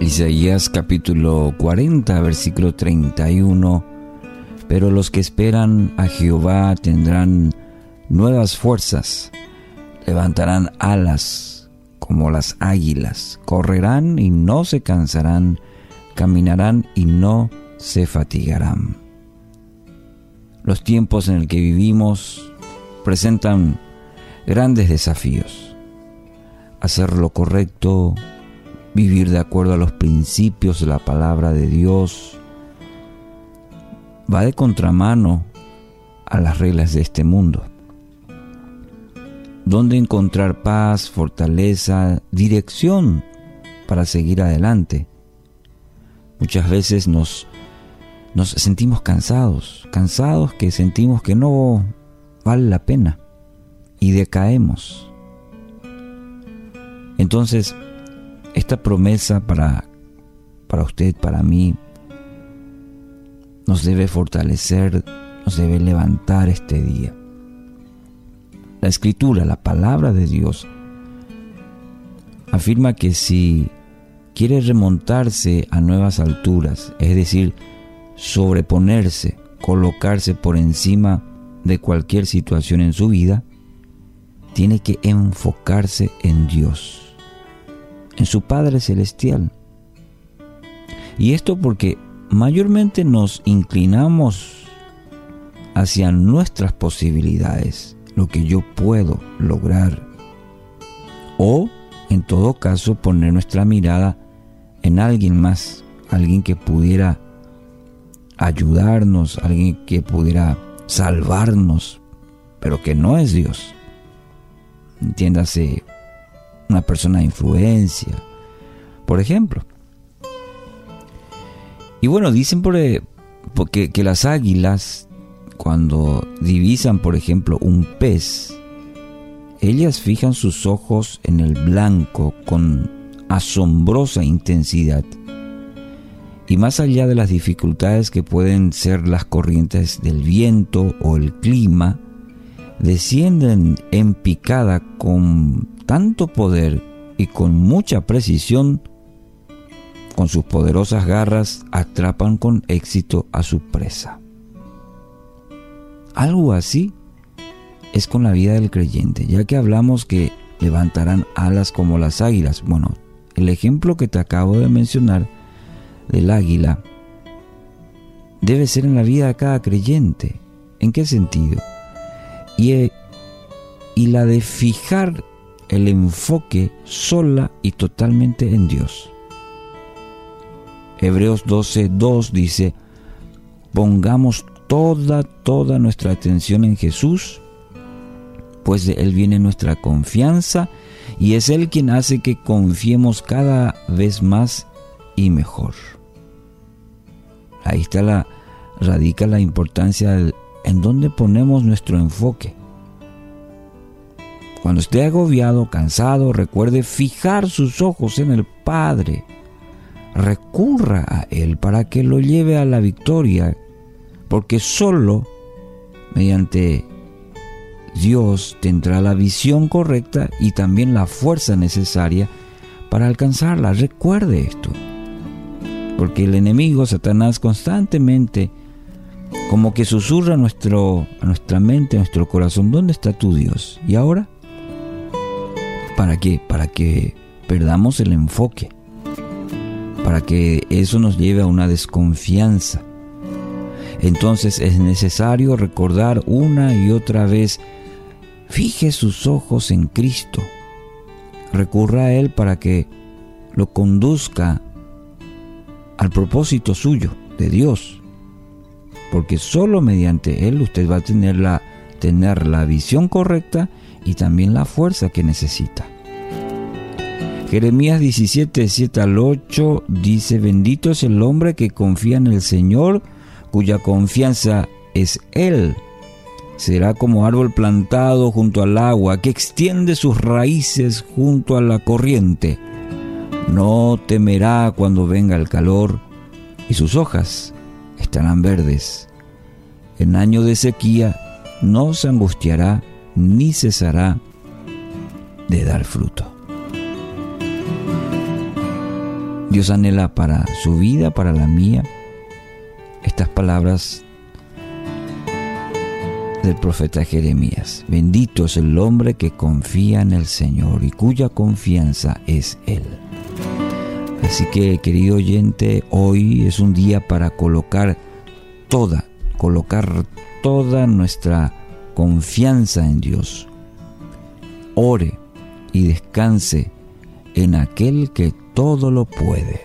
Isaías capítulo 40, versículo 31. Pero los que esperan a Jehová tendrán nuevas fuerzas, levantarán alas como las águilas, correrán y no se cansarán, caminarán y no se fatigarán. Los tiempos en el que vivimos presentan grandes desafíos. Hacer lo correcto, vivir de acuerdo a los principios de la palabra de Dios, va de contramano a las reglas de este mundo. ¿Dónde encontrar paz, fortaleza, dirección para seguir adelante? Muchas veces nos, nos sentimos cansados, cansados que sentimos que no vale la pena y decaemos. Entonces, esta promesa para, para usted, para mí, nos debe fortalecer, nos debe levantar este día. La escritura, la palabra de Dios, afirma que si quiere remontarse a nuevas alturas, es decir, sobreponerse, colocarse por encima de cualquier situación en su vida, tiene que enfocarse en Dios en su Padre Celestial. Y esto porque mayormente nos inclinamos hacia nuestras posibilidades, lo que yo puedo lograr. O, en todo caso, poner nuestra mirada en alguien más, alguien que pudiera ayudarnos, alguien que pudiera salvarnos, pero que no es Dios. Entiéndase, una persona de influencia, por ejemplo. Y bueno, dicen por, eh, porque, que las águilas, cuando divisan, por ejemplo, un pez, ellas fijan sus ojos en el blanco con asombrosa intensidad. Y más allá de las dificultades que pueden ser las corrientes del viento o el clima, descienden en picada con tanto poder y con mucha precisión, con sus poderosas garras atrapan con éxito a su presa. Algo así es con la vida del creyente, ya que hablamos que levantarán alas como las águilas. Bueno, el ejemplo que te acabo de mencionar del águila debe ser en la vida de cada creyente. ¿En qué sentido? Y, eh, y la de fijar el enfoque sola y totalmente en Dios. Hebreos 12:2 dice, pongamos toda, toda nuestra atención en Jesús, pues de Él viene nuestra confianza y es Él quien hace que confiemos cada vez más y mejor. Ahí está la, radica la importancia en dónde ponemos nuestro enfoque. Cuando esté agobiado, cansado, recuerde fijar sus ojos en el Padre. Recurra a Él para que lo lleve a la victoria, porque solo mediante Dios tendrá la visión correcta y también la fuerza necesaria para alcanzarla. Recuerde esto. Porque el enemigo, Satanás, constantemente como que susurra nuestro, a nuestra mente, a nuestro corazón, ¿dónde está tu Dios? ¿Y ahora? ¿Para qué? Para que perdamos el enfoque, para que eso nos lleve a una desconfianza. Entonces es necesario recordar una y otra vez, fije sus ojos en Cristo, recurra a Él para que lo conduzca al propósito suyo, de Dios, porque solo mediante Él usted va a tener la, tener la visión correcta y también la fuerza que necesita. Jeremías 17, 7 al 8 dice, bendito es el hombre que confía en el Señor, cuya confianza es Él. Será como árbol plantado junto al agua, que extiende sus raíces junto a la corriente. No temerá cuando venga el calor, y sus hojas estarán verdes. En año de sequía no se angustiará ni cesará de dar fruto. Dios anhela para su vida, para la mía, estas palabras del profeta Jeremías. Bendito es el hombre que confía en el Señor y cuya confianza es Él. Así que, querido oyente, hoy es un día para colocar toda, colocar toda nuestra confianza en Dios. Ore y descanse en aquel que todo lo puede.